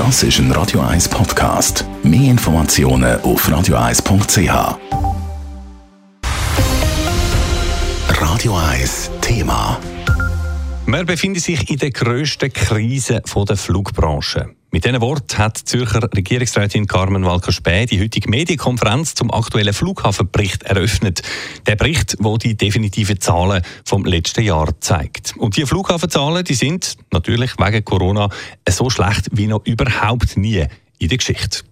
Das ist ein Radio 1 Podcast. Mehr Informationen auf radio1.ch. Radio 1 Thema. Wir befinden sich in der grössten Krise der Flugbranche. Mit diesen Worten hat die Zürcher Regierungsrätin Carmen Walker-Späh die heutige Medienkonferenz zum aktuellen Flughafenbericht eröffnet. Der Bericht, wo die definitiven Zahlen vom letzten Jahr zeigt. Und die Flughafenzahlen, die sind natürlich wegen Corona so schlecht wie noch überhaupt nie in der Geschichte.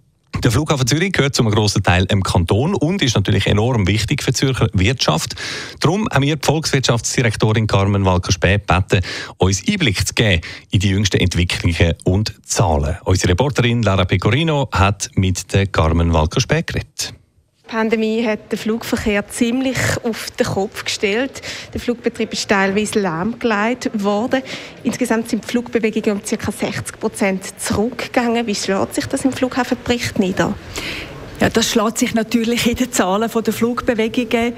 Der Flughafen Zürich gehört zum grossen Teil im Kanton und ist natürlich enorm wichtig für die Zürcher Wirtschaft. Darum haben wir die Volkswirtschaftsdirektorin Carmen Walker-Späh gebeten, uns Einblick zu geben in die jüngsten Entwicklungen und Zahlen. Unsere Reporterin Lara Pecorino hat mit der Carmen Walker-Späh geredet. Die Pandemie hat den Flugverkehr ziemlich auf den Kopf gestellt. Der Flugbetrieb ist teilweise lahmgelegt worden. Insgesamt sind die Flugbewegungen um ca. 60 Prozent zurückgegangen. Wie schlägt sich das im Flughafenbericht nieder? Ja, das schlägt sich natürlich in den Zahlen der Flugbewegungen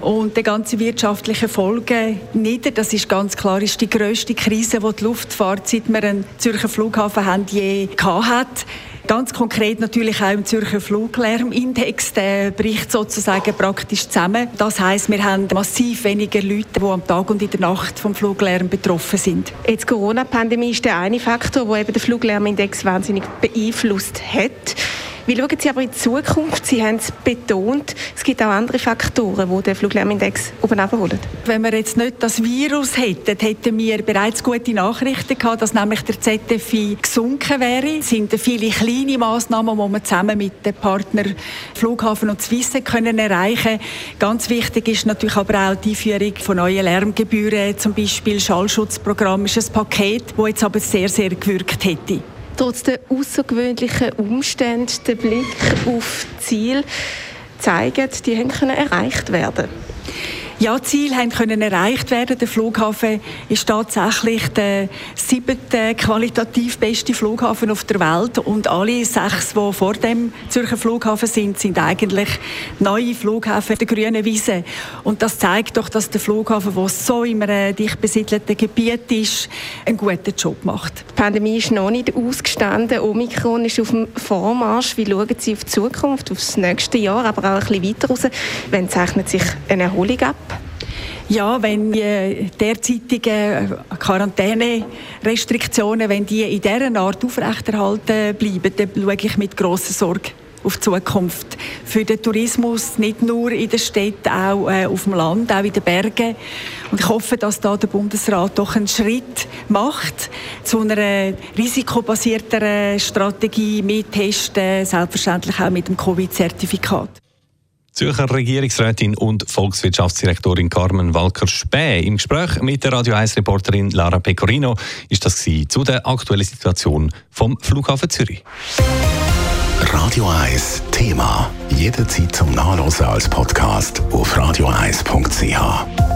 und die ganzen wirtschaftlichen Folgen nieder. Das ist ganz klar ist die grösste Krise, die die Luftfahrt seit wir einen Zürcher Flughafen haben, je gehabt hat. Ganz konkret natürlich auch im Zürcher Fluglärmindex. Der bricht sozusagen praktisch zusammen. Das heißt, wir haben massiv weniger Leute, die am Tag und in der Nacht vom Fluglärm betroffen sind. Jetzt Corona-Pandemie ist der eine Faktor, der eben den Fluglärmindex wahnsinnig beeinflusst hat. Wie schauen Sie aber in die Zukunft? Sie haben es betont, es gibt auch andere Faktoren, die den Fluglärmindex oben abholen. Wenn wir jetzt nicht das Virus hätten, hätten wir bereits gute Nachrichten gehabt, dass nämlich der ZFI gesunken wäre. Es sind viele kleine Massnahmen, die wir zusammen mit den Partnern Flughafen und Swiss können erreichen Ganz wichtig ist natürlich aber auch die Einführung von neuen Lärmgebühren, zum Beispiel Schallschutzprogramm ist ein Paket, das jetzt aber sehr, sehr gewirkt hätte trotz der außergewöhnlichen Umstände den Blick auf Ziel zeigen, die können erreicht werden ja, Ziele haben können erreicht werden. Der Flughafen ist tatsächlich der siebte qualitativ beste Flughafen auf der Welt und alle sechs, die vor dem Zürcher Flughafen sind, sind eigentlich neue Flughäfen der grünen Wiese. Und das zeigt doch, dass der Flughafen, der so in einem dicht besiedelten Gebiet ist, einen guten Job macht. Die Pandemie ist noch nicht ausgestanden. Omikron ist auf dem Vormarsch. Wie schauen Sie auf die Zukunft, auf das nächste Jahr, aber auch ein bisschen weiter raus? Wann zeichnet sich eine Erholung ab? Ja, wenn die derzeitigen Quarantänerestriktionen, wenn die in dieser Art aufrechterhalten bleiben, dann schaue ich mit grosser Sorge auf die Zukunft. Für den Tourismus nicht nur in den Städten, auch äh, auf dem Land, auch in den Bergen. Und ich hoffe, dass da der Bundesrat doch einen Schritt macht zu einer risikobasierteren Strategie mit Testen, selbstverständlich auch mit dem Covid-Zertifikat. Zürcher Regierungsrätin und Volkswirtschaftsdirektorin Carmen Walker-Späh. Im Gespräch mit der Radio 1-Reporterin Lara Pecorino ist das zu der aktuellen Situation vom Flughafen Zürich. Radio 1 Thema. Jederzeit zum Nachlesen als Podcast auf radio1.ch.